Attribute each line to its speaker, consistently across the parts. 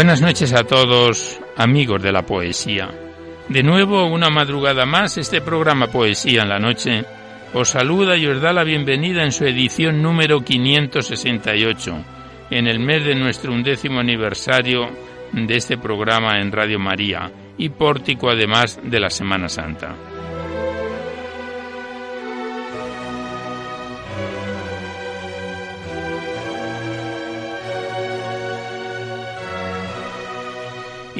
Speaker 1: Buenas noches a todos, amigos de la poesía. De nuevo, una madrugada más, este programa Poesía en la Noche os saluda y os da la bienvenida en su edición número 568, en el mes de nuestro undécimo aniversario de este programa en Radio María y pórtico además de la Semana Santa.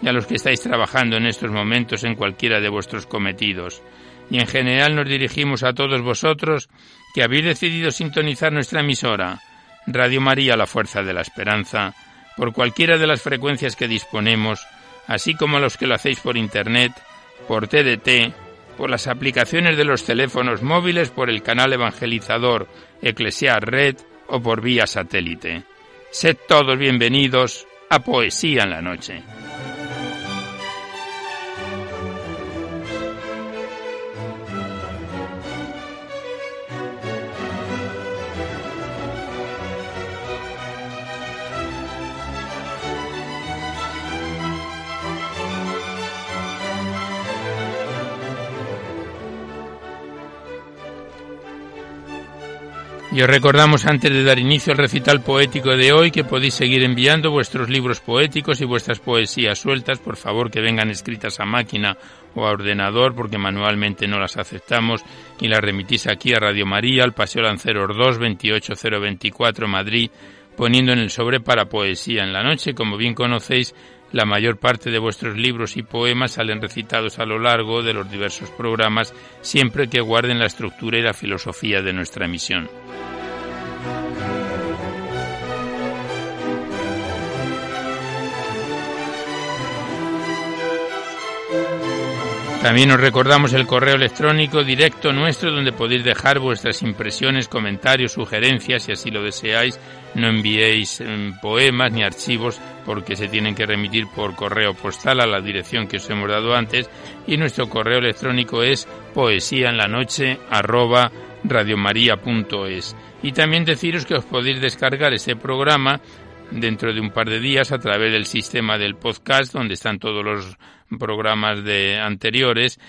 Speaker 1: y a los que estáis trabajando en estos momentos en cualquiera de vuestros cometidos. Y en general nos dirigimos a todos vosotros que habéis decidido sintonizar nuestra emisora, Radio María La Fuerza de la Esperanza, por cualquiera de las frecuencias que disponemos, así como a los que lo hacéis por Internet, por TDT, por las aplicaciones de los teléfonos móviles, por el canal evangelizador Eclesiar Red o por vía satélite. Sed todos bienvenidos a Poesía en la Noche. Os recordamos antes de dar inicio al recital poético de hoy que podéis seguir enviando vuestros libros poéticos y vuestras poesías sueltas, por favor que vengan escritas a máquina o a ordenador porque manualmente no las aceptamos y las remitís aquí a Radio María, al Paseo Lanceros 2, 28024 Madrid, poniendo en el sobre para poesía en la noche. Como bien conocéis, la mayor parte de vuestros libros y poemas salen recitados a lo largo de los diversos programas, siempre que guarden la estructura y la filosofía de nuestra emisión. También os recordamos el correo electrónico directo nuestro donde podéis dejar vuestras impresiones, comentarios, sugerencias, si así lo deseáis. No enviéis em, poemas ni archivos porque se tienen que remitir por correo postal a la dirección que os hemos dado antes y nuestro correo electrónico es poesía en la noche arroba radiomaria.es. Y también deciros que os podéis descargar este programa dentro de un par de días a través del sistema del podcast donde están todos los programas de anteriores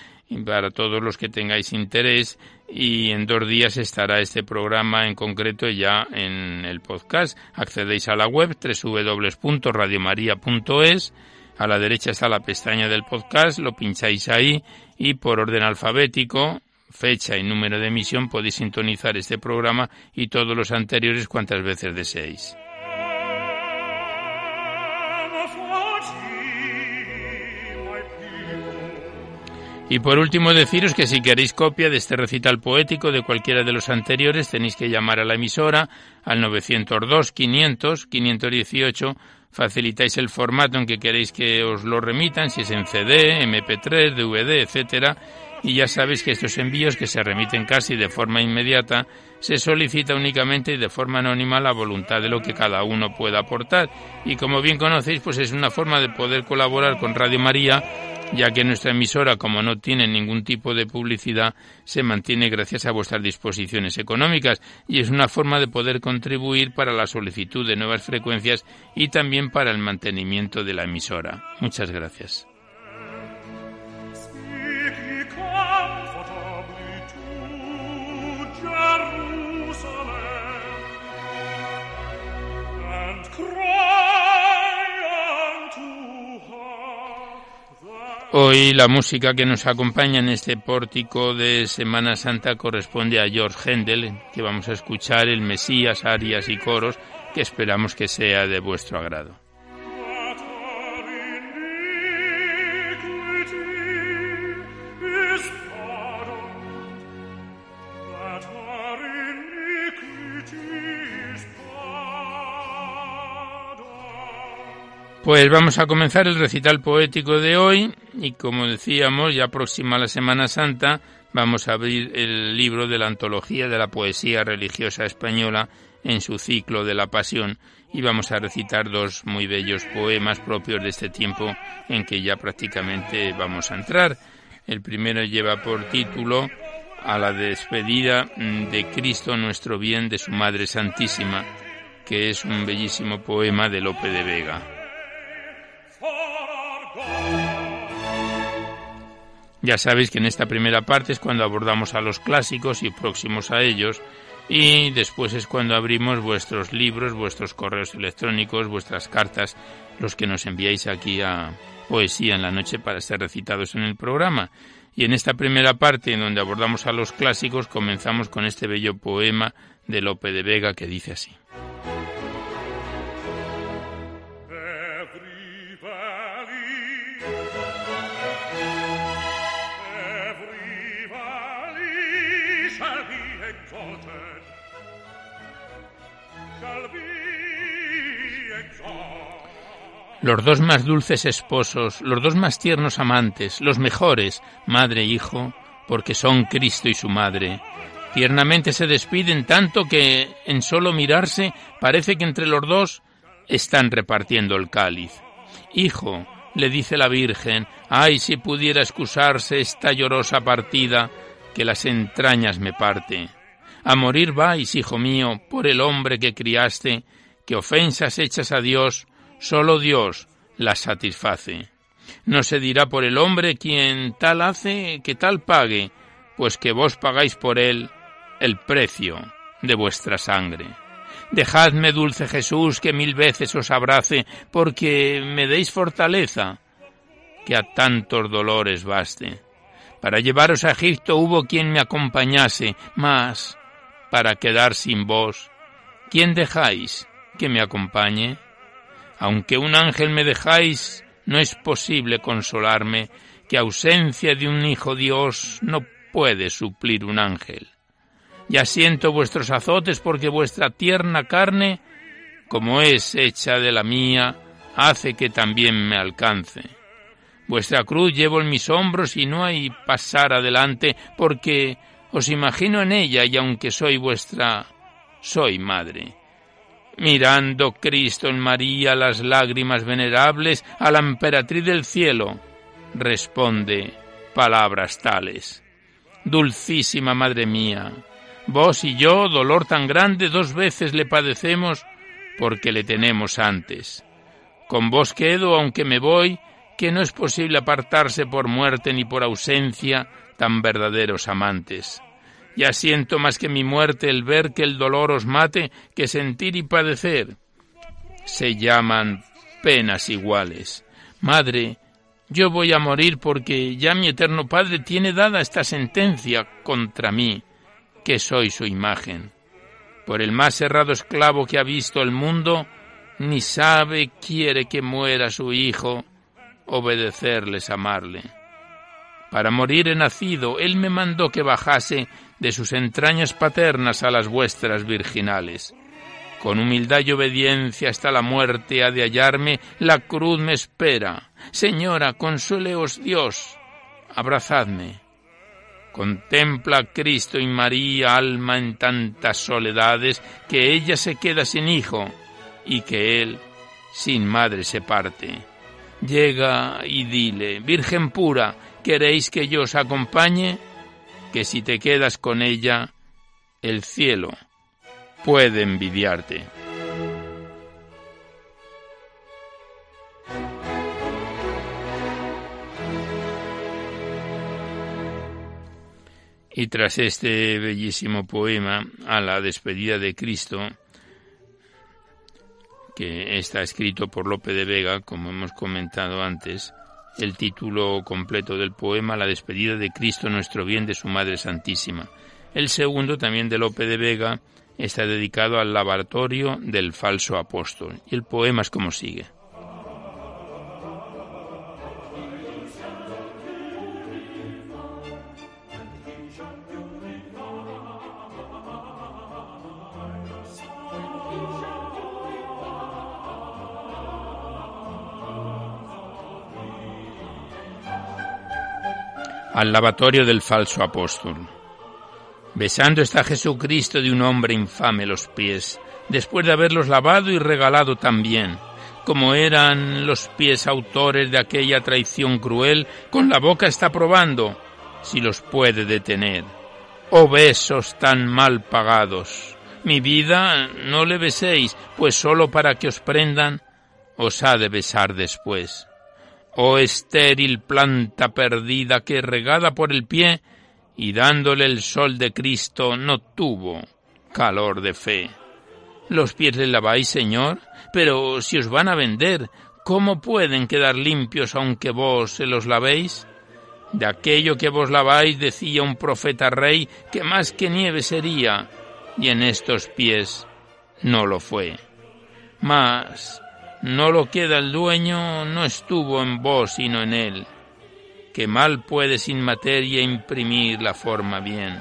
Speaker 1: para todos los que tengáis interés y en dos días estará este programa en concreto ya en el podcast. Accedéis a la web www.radiomaria.es. A la derecha está la pestaña del podcast, lo pincháis ahí y por orden alfabético, fecha y número de emisión podéis sintonizar este programa y todos los anteriores cuantas veces deseéis. Y por último deciros que si queréis copia de este recital poético de cualquiera de los anteriores tenéis que llamar a la emisora al 902 500 518 facilitáis el formato en que queréis que os lo remitan, si es en CD, MP3, DVD, etcétera, y ya sabéis que estos envíos que se remiten casi de forma inmediata se solicita únicamente y de forma anónima la voluntad de lo que cada uno pueda aportar y como bien conocéis pues es una forma de poder colaborar con Radio María ya que nuestra emisora, como no tiene ningún tipo de publicidad, se mantiene gracias a vuestras disposiciones económicas y es una forma de poder contribuir para la solicitud de nuevas frecuencias y también para el mantenimiento de la emisora. Muchas gracias. Hoy la música que nos acompaña en este pórtico de Semana Santa corresponde a George Händel, que vamos a escuchar el Mesías, arias y coros, que esperamos que sea de vuestro agrado. Pues vamos a comenzar el recital poético de hoy y como decíamos, ya próxima a la Semana Santa, vamos a abrir el libro de la antología de la poesía religiosa española en su ciclo de la Pasión y vamos a recitar dos muy bellos poemas propios de este tiempo en que ya prácticamente vamos a entrar. El primero lleva por título a la despedida de Cristo nuestro bien de su Madre Santísima, que es un bellísimo poema de Lope de Vega. Ya sabéis que en esta primera parte es cuando abordamos a los clásicos y próximos a ellos, y después es cuando abrimos vuestros libros, vuestros correos electrónicos, vuestras cartas, los que nos enviáis aquí a Poesía en la Noche para ser recitados en el programa. Y en esta primera parte, en donde abordamos a los clásicos, comenzamos con este bello poema de Lope de Vega que dice así. Los dos más dulces esposos, los dos más tiernos amantes, los mejores, madre e hijo, porque son Cristo y su madre. Tiernamente se despiden tanto que en solo mirarse parece que entre los dos están repartiendo el cáliz. Hijo, le dice la Virgen, ay si pudiera excusarse esta llorosa partida que las entrañas me parte. A morir vais, hijo mío, por el hombre que criaste, que ofensas hechas a Dios Solo Dios las satisface. No se dirá por el hombre quien tal hace que tal pague, pues que vos pagáis por él el precio de vuestra sangre. Dejadme, dulce Jesús, que mil veces os abrace, porque me deis fortaleza, que a tantos dolores baste. Para llevaros a Egipto hubo quien me acompañase, mas para quedar sin vos, ¿quién dejáis que me acompañe? Aunque un ángel me dejáis, no es posible consolarme, que ausencia de un hijo Dios no puede suplir un ángel. Ya siento vuestros azotes porque vuestra tierna carne, como es hecha de la mía, hace que también me alcance. Vuestra cruz llevo en mis hombros y no hay pasar adelante, porque os imagino en ella y aunque soy vuestra, soy madre mirando Cristo en María las lágrimas venerables a la emperatriz del cielo, responde palabras tales. Dulcísima Madre mía, vos y yo dolor tan grande dos veces le padecemos porque le tenemos antes. Con vos quedo, aunque me voy, que no es posible apartarse por muerte ni por ausencia tan verdaderos amantes. Ya siento más que mi muerte el ver que el dolor os mate que sentir y padecer. Se llaman penas iguales. Madre, yo voy a morir porque ya mi eterno Padre tiene dada esta sentencia contra mí, que soy su imagen. Por el más errado esclavo que ha visto el mundo, ni sabe quiere que muera su hijo, obedecerles, amarle. Para morir he nacido, él me mandó que bajase de sus entrañas paternas a las vuestras virginales. Con humildad y obediencia hasta la muerte ha de hallarme, la cruz me espera. Señora, consueleos Dios, abrazadme. Contempla a Cristo y María, alma en tantas soledades, que ella se queda sin hijo y que él sin madre se parte. Llega y dile, Virgen pura, ¿queréis que yo os acompañe? Que si te quedas con ella, el cielo puede envidiarte. Y tras este bellísimo poema a la despedida de Cristo, que está escrito por Lope de Vega, como hemos comentado antes, el título completo del poema La despedida de Cristo nuestro bien de su Madre Santísima. El segundo, también de Lope de Vega, está dedicado al laboratorio del falso apóstol. Y el poema es como sigue. Al lavatorio del falso apóstol. Besando está Jesucristo de un hombre infame los pies, después de haberlos lavado y regalado también, como eran los pies autores de aquella traición cruel, con la boca está probando si los puede detener. Oh besos tan mal pagados. Mi vida no le beséis, pues sólo para que os prendan os ha de besar después. Oh estéril planta perdida que regada por el pie y dándole el sol de Cristo no tuvo calor de fe. Los pies le laváis, Señor, pero si os van a vender, ¿cómo pueden quedar limpios aunque vos se los lavéis? De aquello que vos laváis decía un profeta rey que más que nieve sería, y en estos pies no lo fue. Mas no lo queda el dueño, no estuvo en vos sino en él, que mal puede sin materia imprimir la forma bien.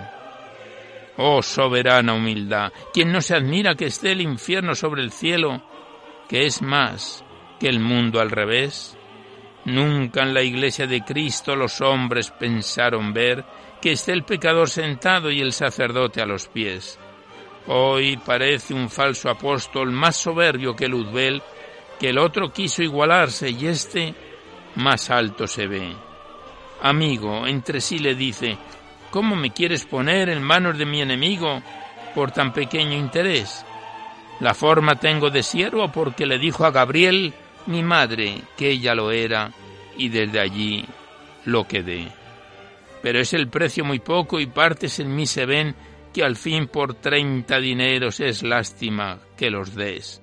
Speaker 1: Oh soberana humildad, quien no se admira que esté el infierno sobre el cielo, que es más que el mundo al revés. Nunca en la iglesia de Cristo los hombres pensaron ver que esté el pecador sentado y el sacerdote a los pies. Hoy parece un falso apóstol más soberbio que Luzbel, que el otro quiso igualarse y éste más alto se ve. Amigo, entre sí le dice, ¿cómo me quieres poner en manos de mi enemigo por tan pequeño interés? La forma tengo de siervo porque le dijo a Gabriel, mi madre, que ella lo era, y desde allí lo quedé. Pero es el precio muy poco y partes en mí se ven que al fin por treinta dineros es lástima que los des.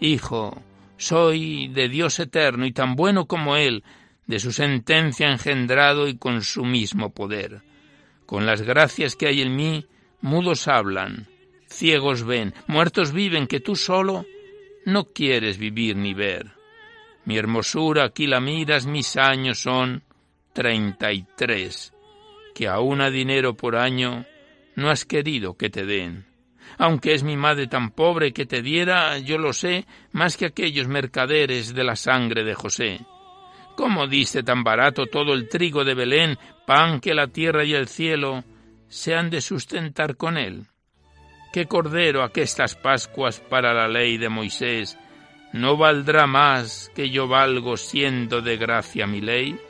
Speaker 1: Hijo, soy de Dios eterno y tan bueno como Él, de su sentencia engendrado y con su mismo poder. Con las gracias que hay en mí, mudos hablan, ciegos ven, muertos viven, que tú solo no quieres vivir ni ver. Mi hermosura aquí la miras, mis años son treinta y tres, que aún a dinero por año no has querido que te den aunque es mi madre tan pobre que te diera, yo lo sé, más que aquellos mercaderes de la sangre de José. ¿Cómo diste tan barato todo el trigo de Belén, pan que la tierra y el cielo se han de sustentar con él? ¿Qué cordero estas Pascuas para la ley de Moisés no valdrá más que yo valgo siendo de gracia mi ley?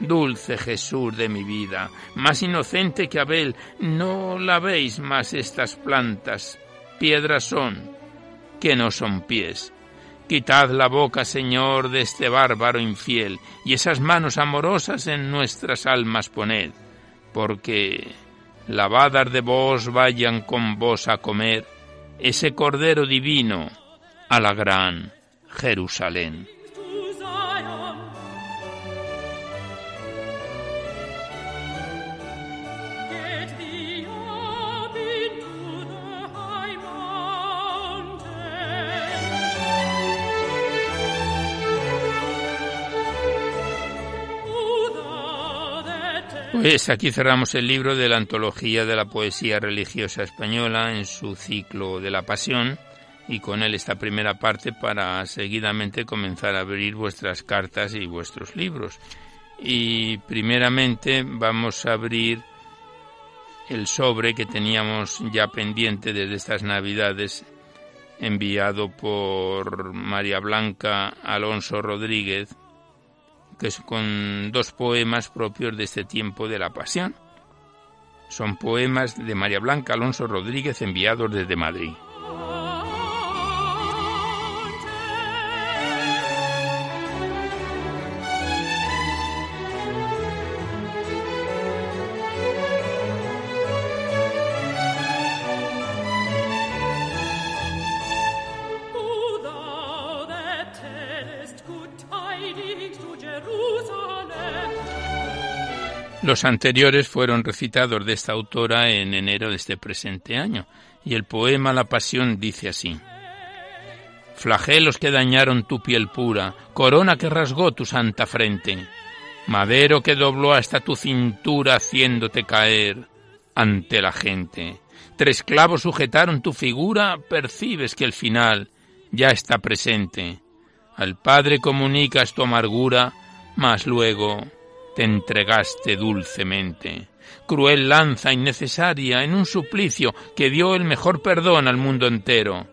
Speaker 1: Dulce Jesús de mi vida, más inocente que Abel, no la veis más estas plantas, piedras son, que no son pies. Quitad la boca, Señor, de este bárbaro infiel, y esas manos amorosas en nuestras almas poned, porque lavadas de vos vayan con vos a comer ese Cordero Divino a la gran Jerusalén. Pues aquí cerramos el libro de la antología de la poesía religiosa española en su ciclo de la pasión y con él esta primera parte para seguidamente comenzar a abrir vuestras cartas y vuestros libros. Y primeramente vamos a abrir el sobre que teníamos ya pendiente desde estas navidades enviado por María Blanca Alonso Rodríguez que es con dos poemas propios de este tiempo de la Pasión. Son poemas de María Blanca Alonso Rodríguez enviados desde Madrid. Los anteriores fueron recitados de esta autora en enero de este presente año, y el poema La Pasión dice así. Flagelos que dañaron tu piel pura, corona que rasgó tu santa frente, madero que dobló hasta tu cintura haciéndote caer ante la gente. Tres clavos sujetaron tu figura, percibes que el final ya está presente. Al Padre comunicas tu amargura, mas luego te entregaste dulcemente. Cruel lanza innecesaria en un suplicio que dio el mejor perdón al mundo entero.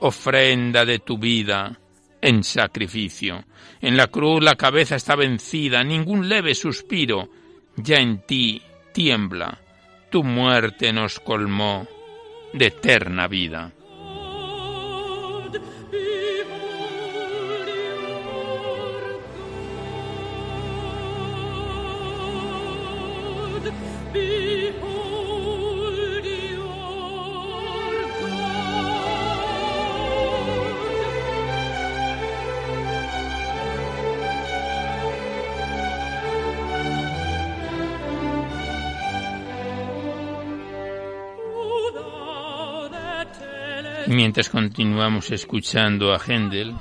Speaker 1: Ofrenda de tu vida en sacrificio. En la cruz la cabeza está vencida, ningún leve suspiro. Ya en ti tiembla. Tu muerte nos colmó de eterna vida. Mientras continuamos escuchando a Händel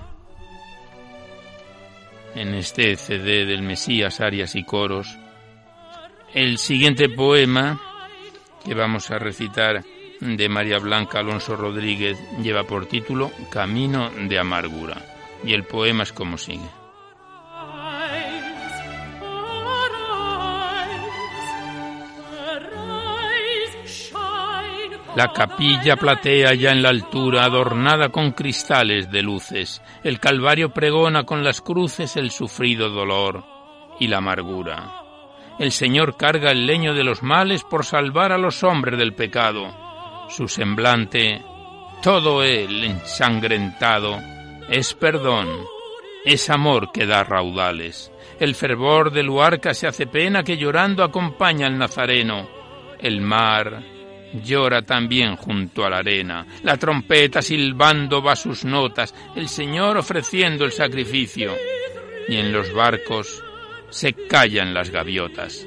Speaker 1: en este CD del Mesías, Arias y Coros, el siguiente poema que vamos a recitar de María Blanca Alonso Rodríguez lleva por título Camino de Amargura y el poema es como sigue. La capilla platea ya en la altura, adornada con cristales de luces. El Calvario pregona con las cruces el sufrido dolor y la amargura. El Señor carga el leño de los males por salvar a los hombres del pecado. Su semblante, todo él ensangrentado, es perdón, es amor que da raudales. El fervor del Huarca se hace pena que llorando acompaña al Nazareno. El mar, llora también junto a la arena, la trompeta silbando va sus notas, el Señor ofreciendo el sacrificio, y en los barcos se callan las gaviotas.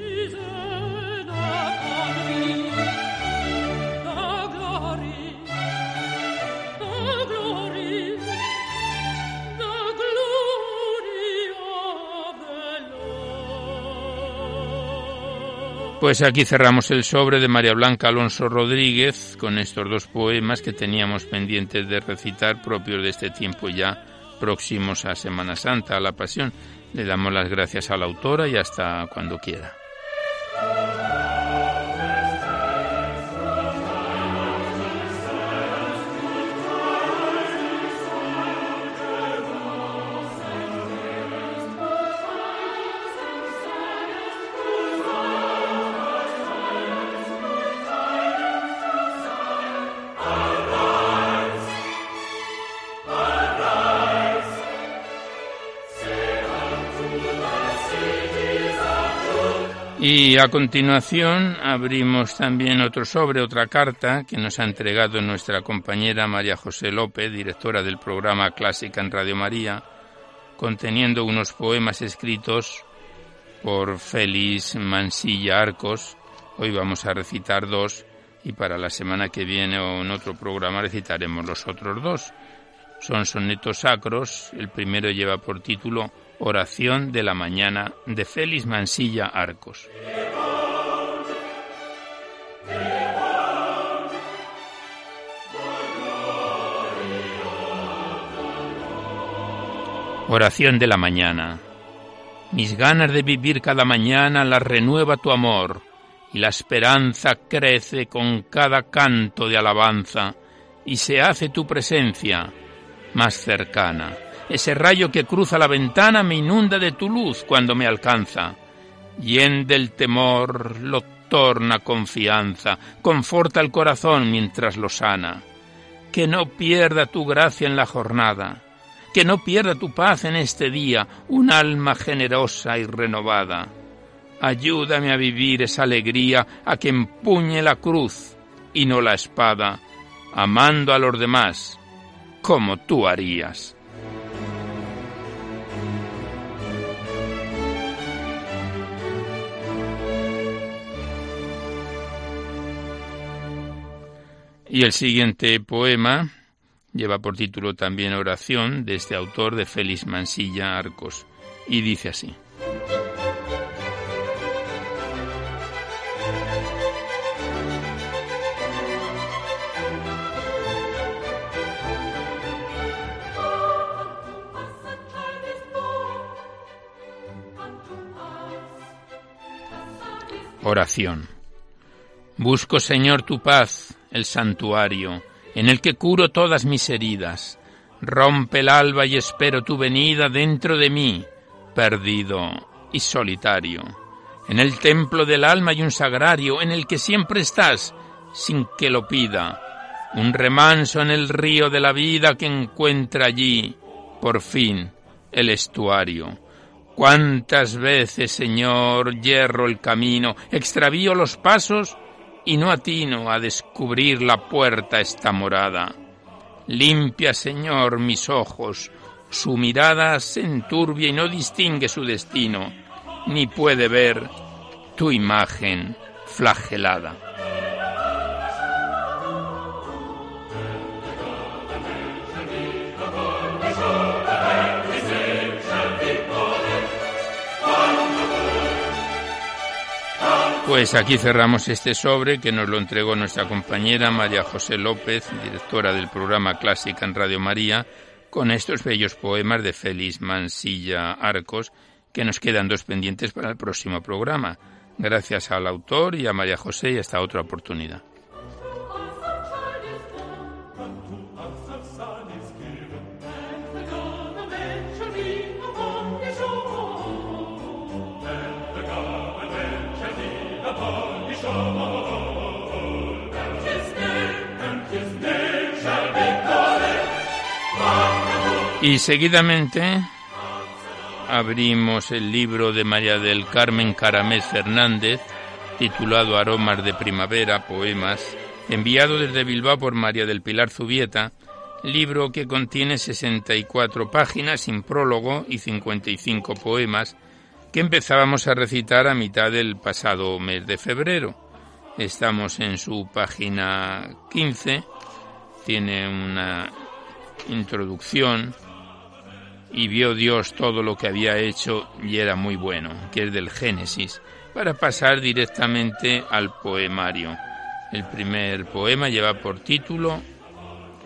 Speaker 1: Pues aquí cerramos el sobre de María Blanca Alonso Rodríguez con estos dos poemas que teníamos pendientes de recitar propios de este tiempo ya próximos a Semana Santa, a la Pasión. Le damos las gracias a la autora y hasta cuando quiera. Y a continuación abrimos también otro sobre, otra carta que nos ha entregado nuestra compañera María José López, directora del programa Clásica en Radio María, conteniendo unos poemas escritos por Félix Mansilla Arcos. Hoy vamos a recitar dos y para la semana que viene o en otro programa recitaremos los otros dos. Son sonetos sacros, el primero lleva por título Oración de la mañana de Félix Mansilla Arcos. Oración de la mañana. Mis ganas de vivir cada mañana las renueva tu amor, y la esperanza crece con cada canto de alabanza, y se hace tu presencia más cercana. Ese rayo que cruza la ventana me inunda de tu luz cuando me alcanza. en del temor, lo torna confianza, conforta el corazón mientras lo sana. Que no pierda tu gracia en la jornada, que no pierda tu paz en este día, un alma generosa y renovada. Ayúdame a vivir esa alegría a que empuñe la cruz y no la espada, amando a los demás, como tú harías. Y el siguiente poema lleva por título también Oración de este autor de Félix Mansilla Arcos y dice así. Oración. Busco, Señor, tu paz, el santuario, en el que curo todas mis heridas. Rompe el alba y espero tu venida dentro de mí, perdido y solitario. En el templo del alma hay un sagrario en el que siempre estás, sin que lo pida. Un remanso en el río de la vida que encuentra allí, por fin, el estuario Cuántas veces, Señor, hierro el camino, extravío los pasos y no atino a descubrir la puerta esta morada. Limpia, Señor, mis ojos, su mirada se enturbia y no distingue su destino, ni puede ver tu imagen flagelada. Pues aquí cerramos este sobre que nos lo entregó nuestra compañera María José López, directora del programa Clásica en Radio María, con estos bellos poemas de Félix Mansilla Arcos, que nos quedan dos pendientes para el próximo programa. Gracias al autor y a María José y hasta otra oportunidad. Y seguidamente abrimos el libro de María del Carmen Caramés Fernández, titulado Aromas de Primavera, Poemas, enviado desde Bilbao por María del Pilar Zubieta, libro que contiene 64 páginas sin prólogo y 55 poemas que empezábamos a recitar a mitad del pasado mes de febrero. Estamos en su página 15, tiene una introducción y vio Dios todo lo que había hecho y era muy bueno, que es del Génesis, para pasar directamente al poemario. El primer poema lleva por título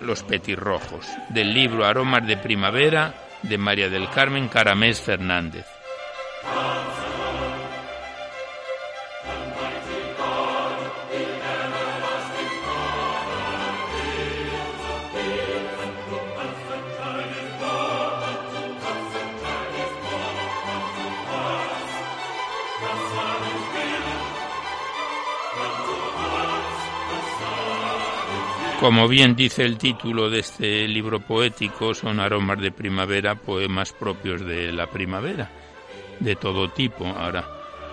Speaker 1: Los petirrojos, del libro Aromas de Primavera de María del Carmen Caramés Fernández. Como bien dice el título de este libro poético, son aromas de primavera, poemas propios de la primavera, de todo tipo. Ahora,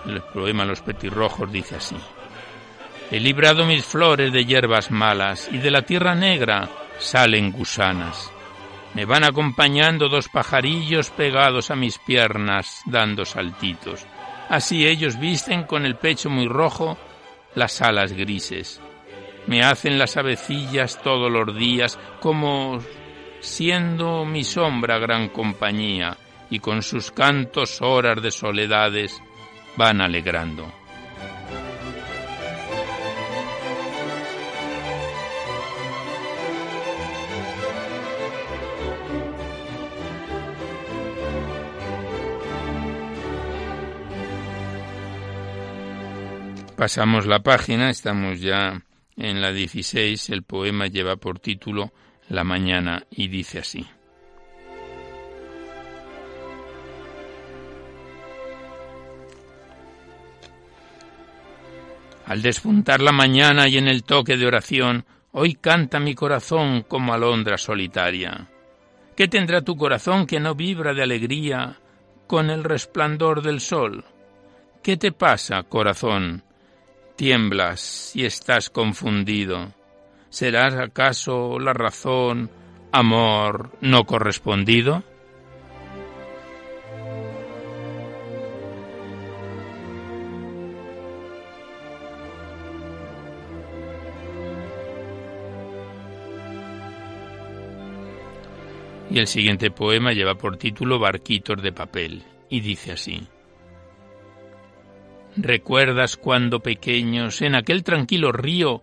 Speaker 1: el poema Los petirrojos dice así. He librado mis flores de hierbas malas y de la tierra negra salen gusanas. Me van acompañando dos pajarillos pegados a mis piernas, dando saltitos. Así ellos visten con el pecho muy rojo las alas grises me hacen las avecillas todos los días, como siendo mi sombra gran compañía, y con sus cantos horas de soledades van alegrando. Pasamos la página, estamos ya en la 16 el poema lleva por título La mañana y dice así. Al despuntar la mañana y en el toque de oración, hoy canta mi corazón como alondra solitaria. ¿Qué tendrá tu corazón que no vibra de alegría con el resplandor del sol? ¿Qué te pasa, corazón? tiemblas y estás confundido? ¿Serás acaso la razón, amor no correspondido? Y el siguiente poema lleva por título Barquitos de papel y dice así. ¿Recuerdas cuando pequeños en aquel tranquilo río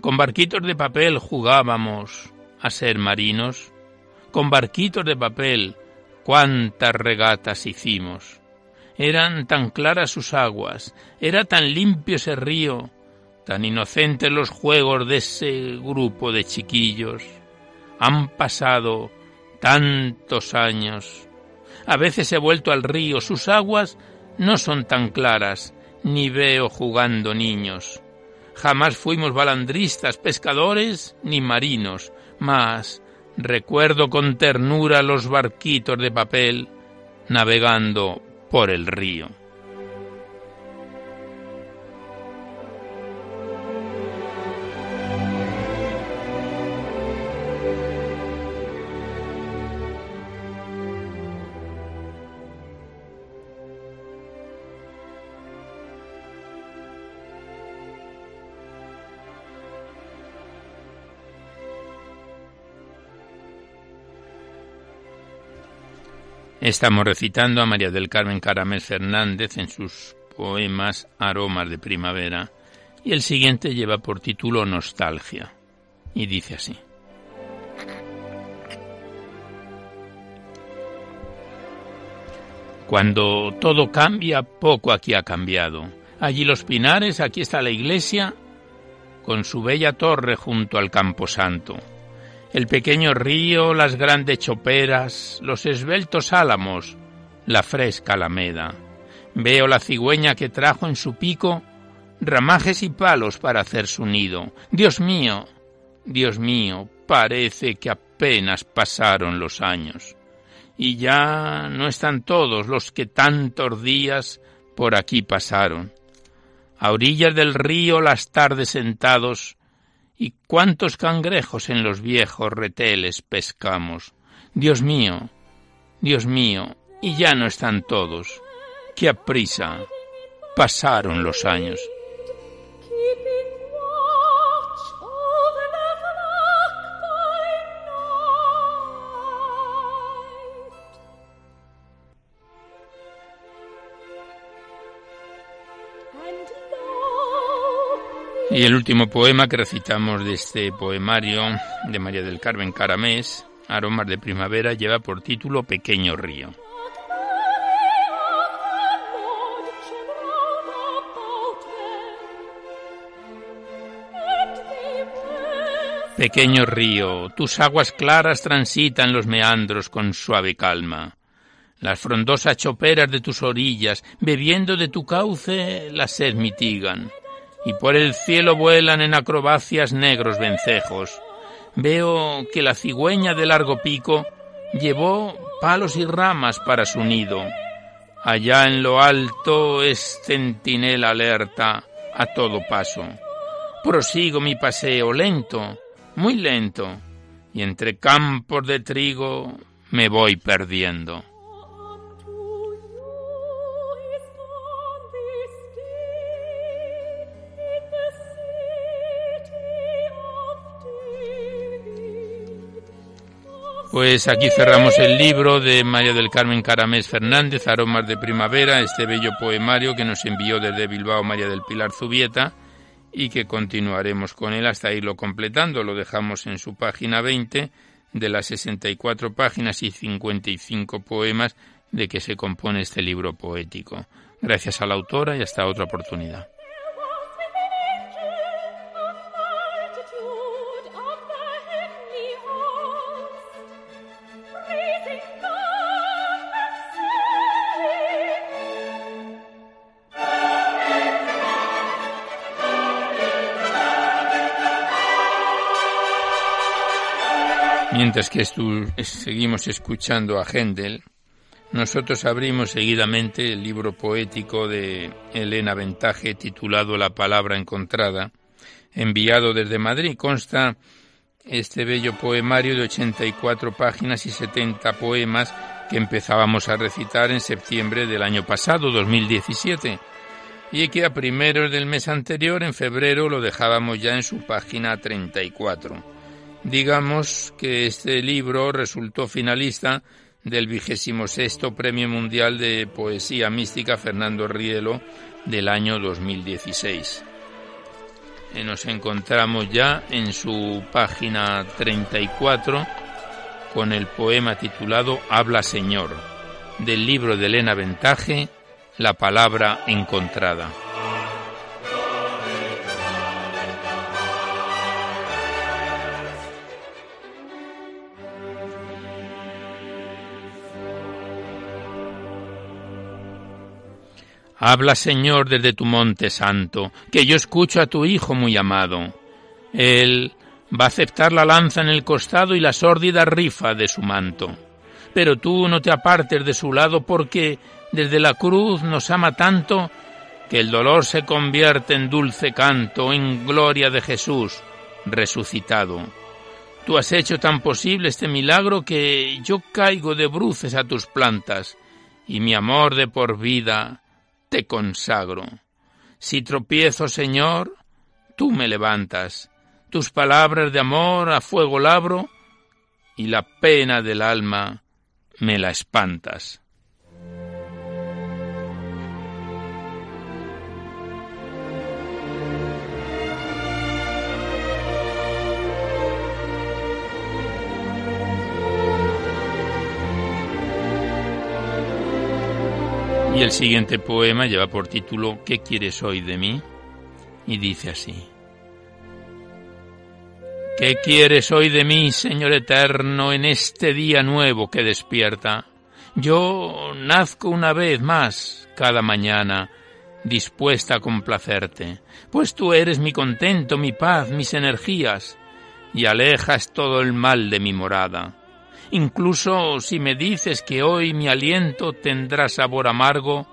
Speaker 1: con barquitos de papel jugábamos a ser marinos? Con barquitos de papel cuántas regatas hicimos. Eran tan claras sus aguas, era tan limpio ese río, tan inocentes los juegos de ese grupo de chiquillos. Han pasado tantos años. A veces he vuelto al río, sus aguas no son tan claras, ni veo jugando niños. Jamás fuimos balandristas, pescadores, ni marinos, mas recuerdo con ternura los barquitos de papel navegando por el río. Estamos recitando a María del Carmen Caramel Fernández en sus poemas Aromas de Primavera y el siguiente lleva por título Nostalgia y dice así. Cuando todo cambia, poco aquí ha cambiado. Allí los pinares, aquí está la iglesia, con su bella torre junto al camposanto el pequeño río, las grandes choperas, los esbeltos álamos, la fresca alameda. Veo la cigüeña que trajo en su pico ramajes y palos para hacer su nido. Dios mío, Dios mío, parece que apenas pasaron los años. Y ya no están todos los que tantos días por aquí pasaron. A orillas del río las tardes sentados, ¿Y cuántos cangrejos en los viejos reteles pescamos? Dios mío, Dios mío, y ya no están todos. ¡Qué aprisa! Pasaron los años. Y el último poema que recitamos de este poemario de María del Carmen Caramés, Aromas de Primavera, lleva por título Pequeño Río. Pequeño río, tus aguas claras transitan los meandros con suave calma. Las frondosas choperas de tus orillas, bebiendo de tu cauce, la sed mitigan y por el cielo vuelan en acrobacias negros vencejos. Veo que la cigüeña de largo pico llevó palos y ramas para su nido. Allá en lo alto es centinela alerta a todo paso. Prosigo mi paseo lento, muy lento, y entre campos de trigo me voy perdiendo. Pues aquí cerramos el libro de María del Carmen Caramés Fernández, Aromas de Primavera, este bello poemario que nos envió desde Bilbao María del Pilar Zubieta y que continuaremos con él hasta irlo completando. Lo dejamos en su página 20 de las 64 páginas y 55 poemas de que se compone este libro poético. Gracias a la autora y hasta otra oportunidad. Mientras que seguimos escuchando a Händel, nosotros abrimos seguidamente el libro poético de Elena Ventaje titulado La palabra encontrada, enviado desde Madrid. Consta este bello poemario de 84 páginas y 70 poemas que empezábamos a recitar en septiembre del año pasado, 2017, y que a primeros del mes anterior, en febrero, lo dejábamos ya en su página 34 Digamos que este libro resultó finalista del vigésimo sexto Premio Mundial de Poesía Mística Fernando Rielo del año 2016. Eh, nos encontramos ya en su página 34 con el poema titulado Habla Señor, del libro de Elena Ventaje, La palabra encontrada. Habla, Señor, desde tu monte santo, que yo escucho a tu Hijo muy amado. Él va a aceptar la lanza en el costado y la sórdida rifa de su manto. Pero tú no te apartes de su lado porque desde la cruz nos ama tanto que el dolor se convierte en dulce canto, en gloria de Jesús resucitado. Tú has hecho tan posible este milagro que yo caigo de bruces a tus plantas y mi amor de por vida te consagro. Si tropiezo, Señor, tú me levantas, tus palabras de amor a fuego labro, y la pena del alma me la espantas. Y el siguiente poema lleva por título ¿Qué quieres hoy de mí? Y dice así. ¿Qué quieres hoy de mí, Señor eterno, en este día nuevo que despierta? Yo nazco una vez más cada mañana, dispuesta a complacerte, pues tú eres mi contento, mi paz, mis energías, y alejas todo el mal de mi morada. Incluso si me dices que hoy mi aliento tendrá sabor amargo,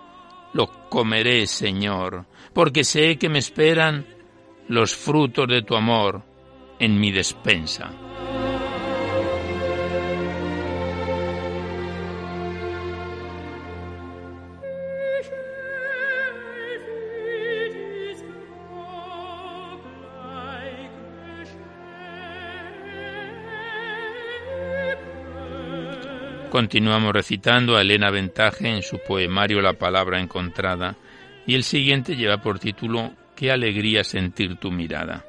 Speaker 1: lo comeré, Señor, porque sé que me esperan los frutos de tu amor en mi despensa. Continuamos recitando a Elena Ventaje en su poemario La palabra encontrada y el siguiente lleva por título Qué alegría sentir tu mirada.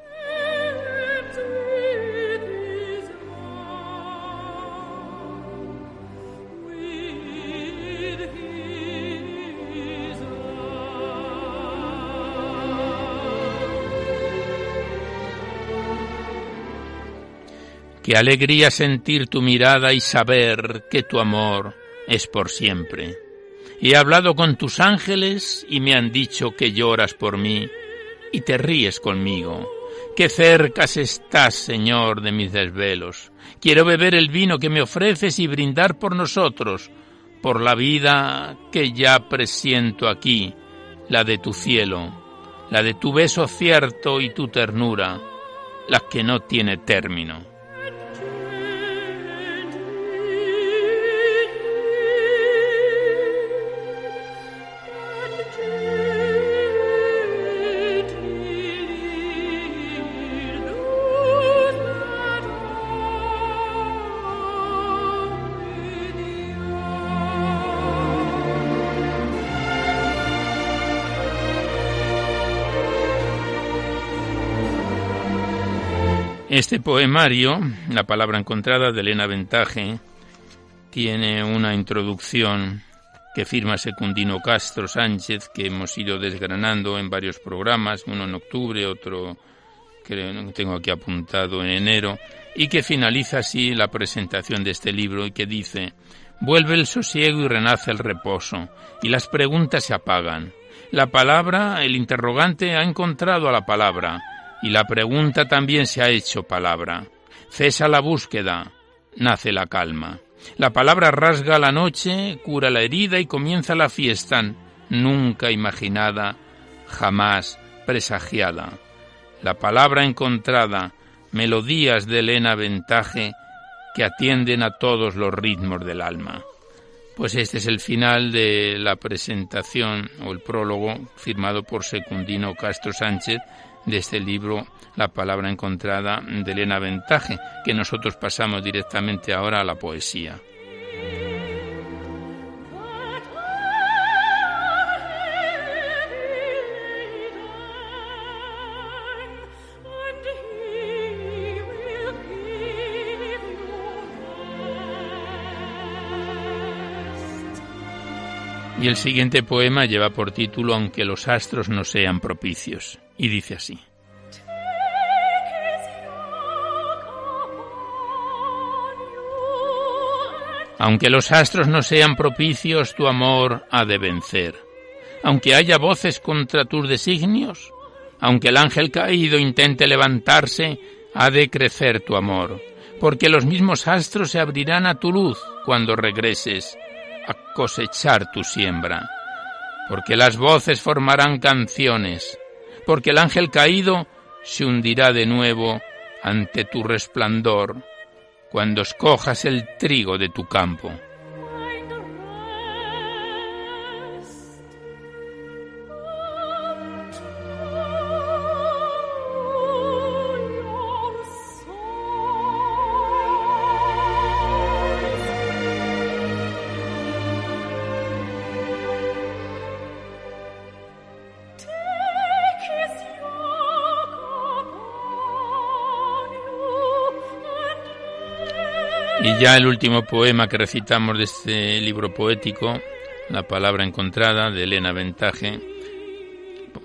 Speaker 1: Qué alegría sentir tu mirada y saber que tu amor es por siempre. He hablado con tus ángeles y me han dicho que lloras por mí y te ríes conmigo. Qué cercas estás, Señor, de mis desvelos. Quiero beber el vino que me ofreces y brindar por nosotros, por la vida que ya presiento aquí, la de tu cielo, la de tu beso cierto y tu ternura, la que no tiene término. Este poemario, La palabra encontrada de Elena Ventaje, tiene una introducción que firma Secundino Castro Sánchez, que hemos ido desgranando en varios programas, uno en octubre, otro que tengo aquí apuntado en enero, y que finaliza así la presentación de este libro y que dice, vuelve el sosiego y renace el reposo, y las preguntas se apagan. La palabra, el interrogante ha encontrado a la palabra, y la pregunta también se ha hecho palabra. Cesa la búsqueda, nace la calma. La palabra rasga la noche, cura la herida y comienza la fiesta, nunca imaginada, jamás presagiada. La palabra encontrada, melodías de Elena Ventaje que atienden a todos los ritmos del alma. Pues este es el final de la presentación o el prólogo firmado por Secundino Castro Sánchez de este libro La palabra encontrada de Elena Ventaje, que nosotros pasamos directamente ahora a la poesía. Y el siguiente poema lleva por título Aunque los astros no sean propicios, y dice así. Aunque los astros no sean propicios, tu amor ha de vencer. Aunque haya voces contra tus designios, aunque el ángel caído intente levantarse, ha de crecer tu amor, porque los mismos astros se abrirán a tu luz cuando regreses a cosechar tu siembra, porque las voces formarán canciones, porque el ángel caído se hundirá de nuevo ante tu resplandor cuando escojas el trigo de tu campo. Ya el último poema que recitamos de este libro poético, La palabra encontrada, de Elena Ventaje,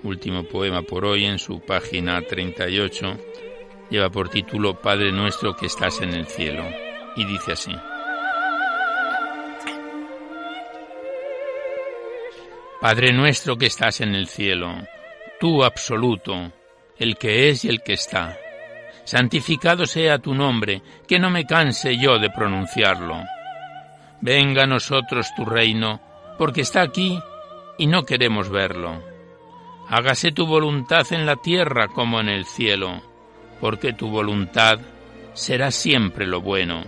Speaker 1: último poema por hoy en su página 38, lleva por título Padre nuestro que estás en el cielo, y dice así. Padre nuestro que estás en el cielo, tú absoluto, el que es y el que está santificado sea tu nombre, que no me canse yo de pronunciarlo. Venga a nosotros tu reino, porque está aquí y no queremos verlo. Hágase tu voluntad en la tierra como en el cielo, porque tu voluntad será siempre lo bueno.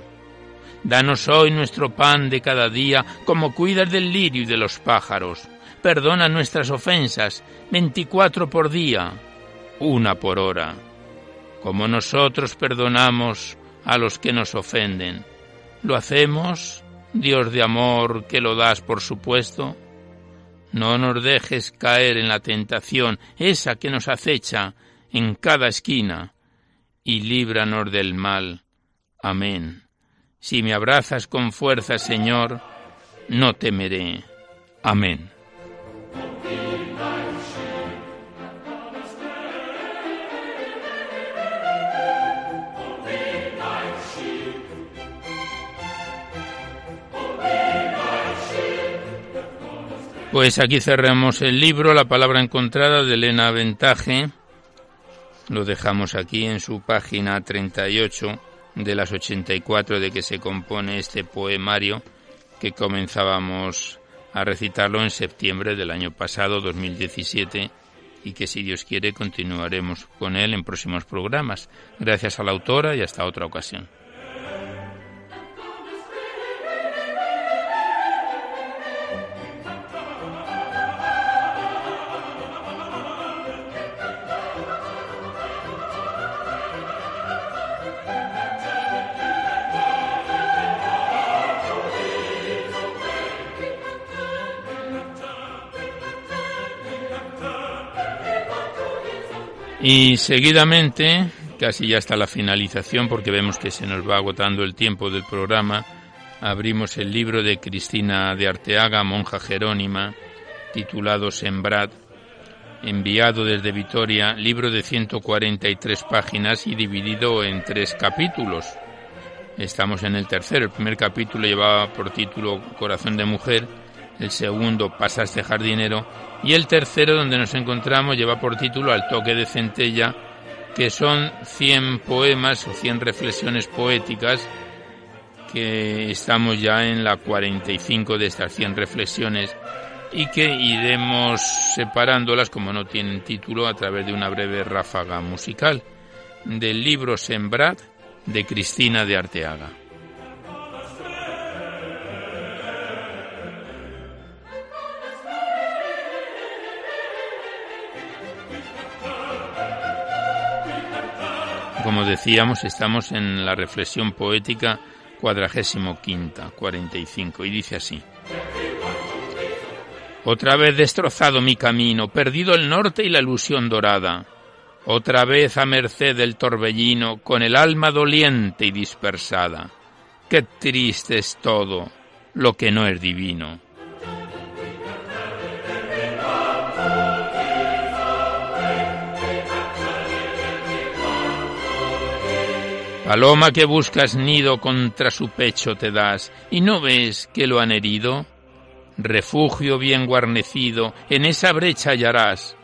Speaker 1: Danos hoy nuestro pan de cada día, como cuidas del lirio y de los pájaros. Perdona nuestras ofensas, veinticuatro por día, una por hora como nosotros perdonamos a los que nos ofenden. ¿Lo hacemos, Dios de amor, que lo das por supuesto? No nos dejes caer en la tentación, esa que nos acecha en cada esquina, y líbranos del mal. Amén. Si me abrazas con fuerza, Señor, no temeré. Amén. Pues aquí cerramos el libro, la palabra encontrada de Elena Ventaje. Lo dejamos aquí en su página 38 de las 84 de que se compone este poemario que comenzábamos a recitarlo en septiembre del año pasado, 2017, y que si Dios quiere continuaremos con él en próximos programas. Gracias a la autora y hasta otra ocasión. Y seguidamente, casi ya está la finalización, porque vemos que se nos va agotando el tiempo del programa, abrimos el libro de Cristina de Arteaga, monja jerónima, titulado Sembrad, enviado desde Vitoria, libro de 143 páginas y dividido en tres capítulos. Estamos en el tercero. El primer capítulo llevaba por título Corazón de Mujer, el segundo Pasaste Jardinero y el tercero donde nos encontramos lleva por título Al toque de centella, que son 100 poemas o 100 reflexiones poéticas que estamos ya en la 45 de estas 100 reflexiones y que iremos separándolas como no tienen título a través de una breve ráfaga musical del libro Sembrad de Cristina de Arteaga. Como decíamos, estamos en la reflexión poética cuadragésimo quinta, 45, y dice así. Otra vez destrozado mi camino, perdido el norte y la ilusión dorada, otra vez a merced del torbellino, con el alma doliente y dispersada. Qué triste es todo lo que no es divino. Paloma que buscas nido contra su pecho te das, y no ves que lo han herido. Refugio bien guarnecido, en esa brecha hallarás,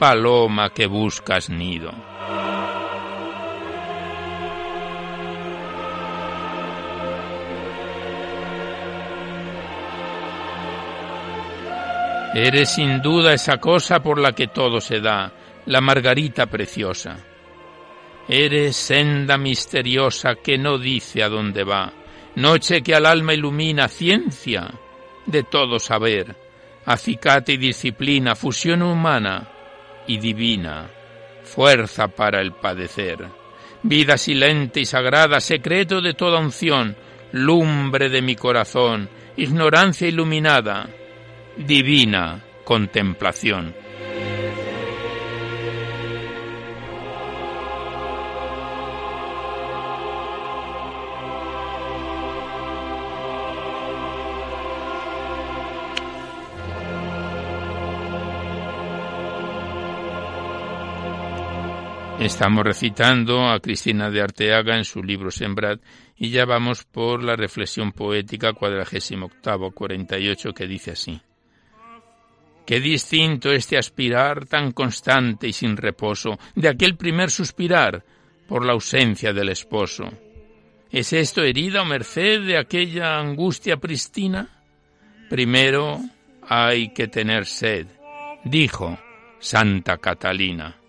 Speaker 1: paloma que buscas nido. Eres sin duda esa cosa por la que todo se da, la margarita preciosa. Eres senda misteriosa que no dice a dónde va, noche que al alma ilumina, ciencia de todo saber, acicate y disciplina, fusión humana y divina, fuerza para el padecer, vida silente y sagrada, secreto de toda unción, lumbre de mi corazón, ignorancia iluminada, divina contemplación. Estamos recitando a Cristina de Arteaga en su libro Sembrad y ya vamos por la reflexión poética cuadragésimo octavo, 48, que dice así. Qué distinto este aspirar tan constante y sin reposo de aquel primer suspirar por la ausencia del esposo. ¿Es esto herida o merced de aquella angustia pristina? Primero hay que tener sed, dijo Santa Catalina.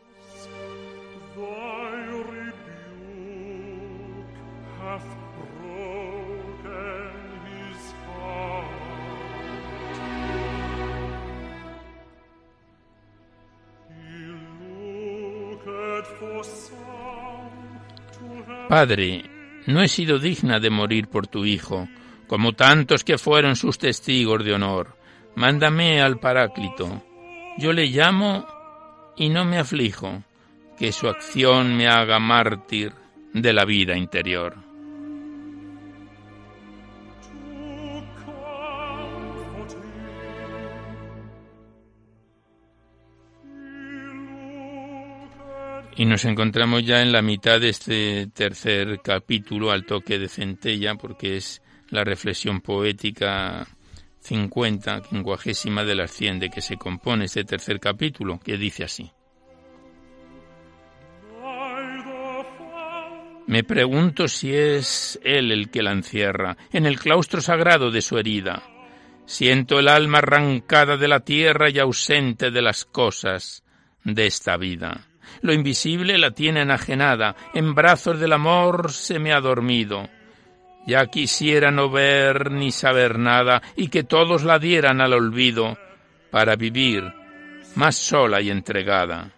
Speaker 1: Padre, no he sido digna de morir por tu Hijo, como tantos que fueron sus testigos de honor. Mándame al Paráclito. Yo le llamo y no me aflijo, que su acción me haga mártir de la vida interior. Y nos encontramos ya en la mitad de este tercer capítulo al toque de centella, porque es la reflexión poética 50, quincuagésima de las 100 de que se compone este tercer capítulo, que dice así. Me pregunto si es él el que la encierra en el claustro sagrado de su herida. Siento el alma arrancada de la tierra y ausente de las cosas de esta vida. Lo invisible la tiene enajenada, en brazos del amor se me ha dormido. Ya quisiera no ver ni saber nada y que todos la dieran al olvido para vivir más sola y entregada.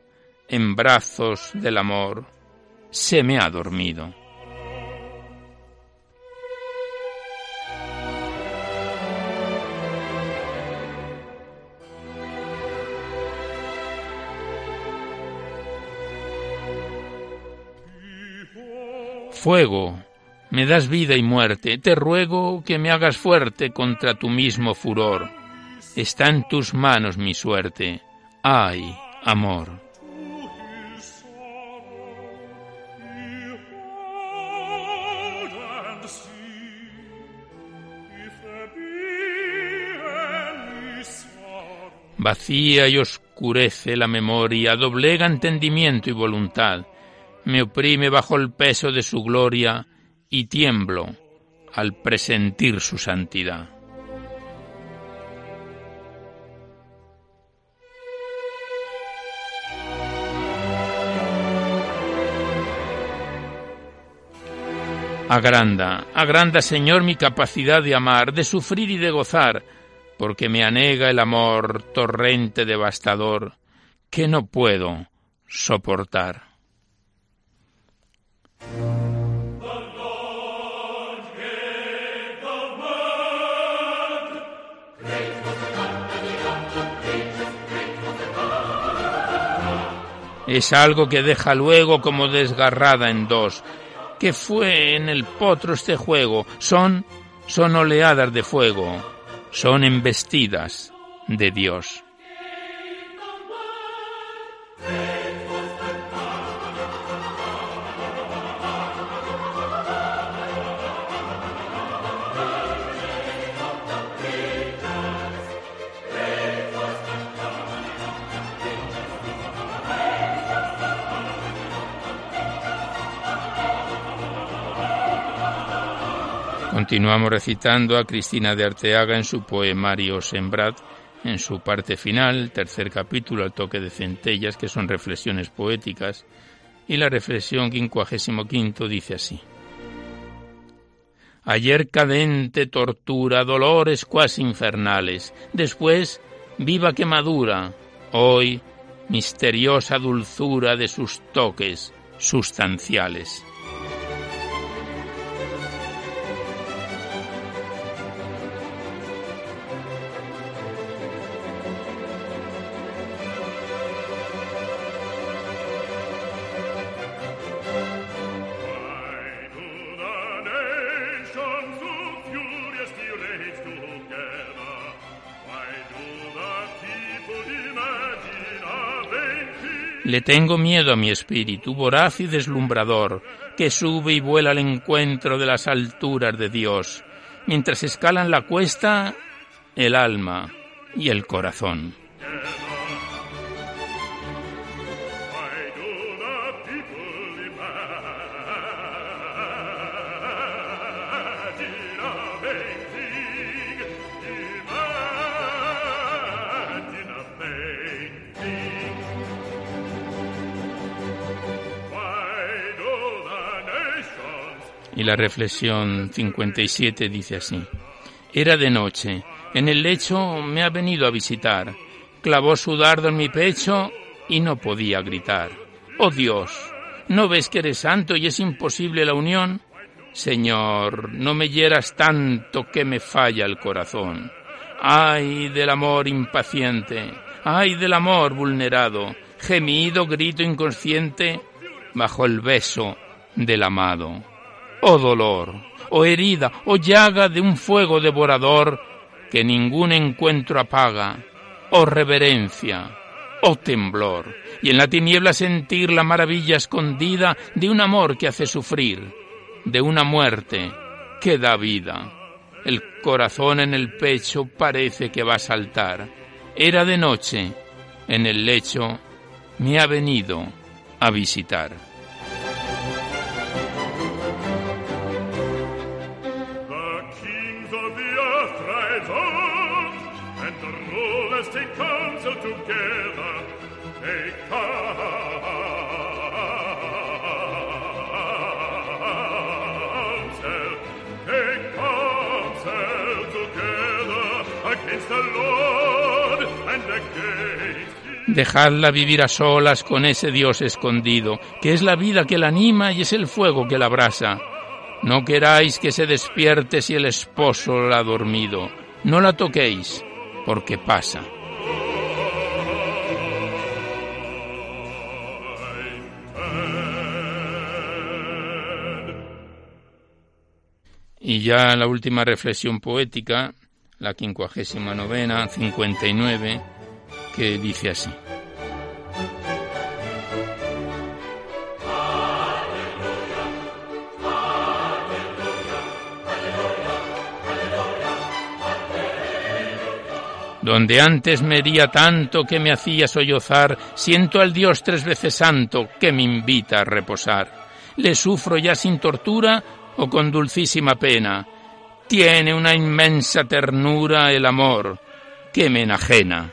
Speaker 1: En brazos del amor se me ha dormido. Fuego, me das vida y muerte, te ruego que me hagas fuerte contra tu mismo furor. Está en tus manos mi suerte. Ay, amor. Vacía y oscurece la memoria, doblega entendimiento y voluntad me oprime bajo el peso de su gloria y tiemblo al presentir su santidad. Agranda, agranda, Señor, mi capacidad de amar, de sufrir y de gozar, porque me anega el amor torrente devastador que no puedo soportar. Es algo que deja luego como desgarrada en dos. ¿Qué fue en el potro este juego? Son, son oleadas de fuego, son embestidas de Dios. Continuamos recitando a Cristina de Arteaga en su poemario Sembrad, en su parte final, tercer capítulo, al toque de centellas, que son reflexiones poéticas, y la reflexión quincuagésimo quinto dice así. Ayer cadente tortura, dolores cuasi infernales, después viva quemadura, hoy misteriosa dulzura de sus toques sustanciales. Le tengo miedo a mi espíritu, voraz y deslumbrador, que sube y vuela al encuentro de las alturas de Dios, mientras escalan la cuesta el alma y el corazón. Y la reflexión 57 dice así. Era de noche. En el lecho me ha venido a visitar. Clavó su dardo en mi pecho y no podía gritar. Oh Dios, ¿no ves que eres santo y es imposible la unión? Señor, no me hieras tanto que me falla el corazón. Ay del amor impaciente, ay del amor vulnerado, gemido, grito inconsciente bajo el beso del amado oh dolor, oh herida, oh llaga de un fuego devorador que ningún encuentro apaga, oh reverencia, oh temblor, y en la tiniebla sentir la maravilla escondida de un amor que hace sufrir, de una muerte que da vida. El corazón en el pecho parece que va a saltar. Era de noche, en el lecho me ha venido a visitar. Dejadla vivir a solas con ese Dios escondido, que es la vida que la anima y es el fuego que la abrasa. No queráis que se despierte si el esposo la ha dormido. No la toquéis, porque pasa. Y ya la última reflexión poética, la quincuagésima novena, 59, que dice así. Donde antes me hería tanto que me hacía sollozar, siento al Dios tres veces santo que me invita a reposar. Le sufro ya sin tortura o con dulcísima pena. Tiene una inmensa ternura el amor que me enajena.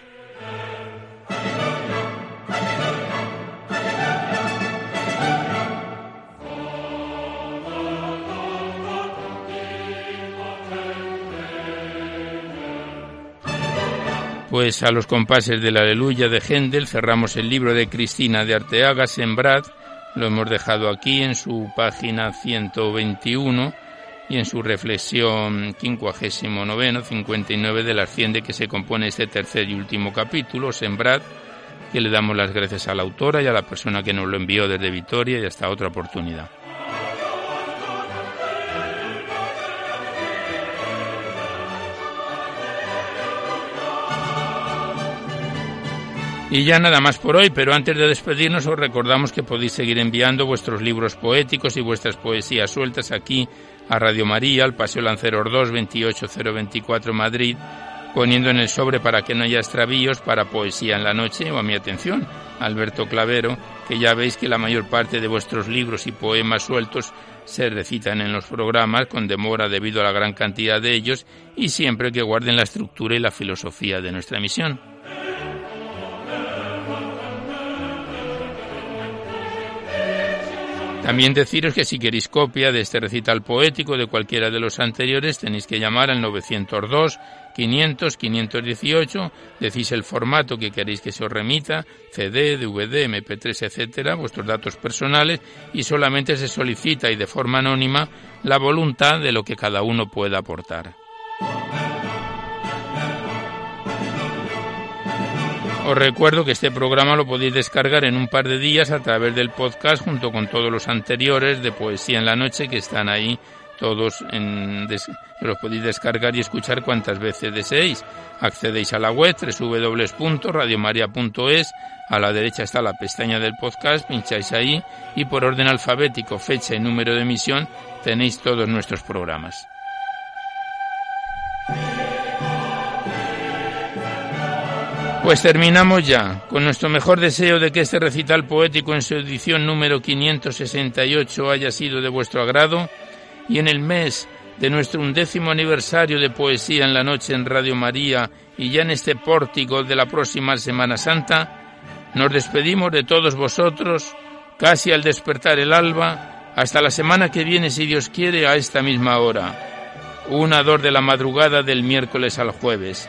Speaker 1: Pues a los compases de la aleluya de Händel cerramos el libro de Cristina de Arteaga, Sembrad, Lo hemos dejado aquí en su página 121 y en su reflexión 59, 59 de la 100 de que se compone este tercer y último capítulo, Sembrad, que le damos las gracias a la autora y a la persona que nos lo envió desde Vitoria y hasta otra oportunidad. Y ya nada más por hoy, pero antes de despedirnos os recordamos que podéis seguir enviando vuestros libros poéticos y vuestras poesías sueltas aquí a Radio María, al Paseo Lanceros 2, 28024 Madrid, poniendo en el sobre para que no haya extravíos para poesía en la noche o a mi atención, Alberto Clavero, que ya veis que la mayor parte de vuestros libros y poemas sueltos se recitan en los programas con demora debido a la gran cantidad de ellos y siempre que guarden la estructura y la filosofía de nuestra misión. También deciros que si queréis copia de este recital poético de cualquiera de los anteriores tenéis que llamar al 902 500 518, decís el formato que queréis que se os remita, CD, DVD, MP3, etcétera, vuestros datos personales y solamente se solicita y de forma anónima la voluntad de lo que cada uno pueda aportar. Os recuerdo que este programa lo podéis descargar en un par de días a través del podcast junto con todos los anteriores de Poesía en la Noche que están ahí todos en, los podéis descargar y escuchar cuantas veces deseéis. Accedéis a la web www.radiomaria.es, a la derecha está la pestaña del podcast, pincháis ahí y por orden alfabético, fecha y número de emisión tenéis todos nuestros programas. Pues terminamos ya, con nuestro mejor deseo de que este recital poético en su edición número 568 haya sido de vuestro agrado y en el mes de nuestro undécimo aniversario de Poesía en la Noche en Radio María y ya en este pórtico de la próxima Semana Santa, nos despedimos de todos vosotros, casi al despertar el alba, hasta la semana que viene, si Dios quiere, a esta misma hora, una dor de la madrugada del miércoles al jueves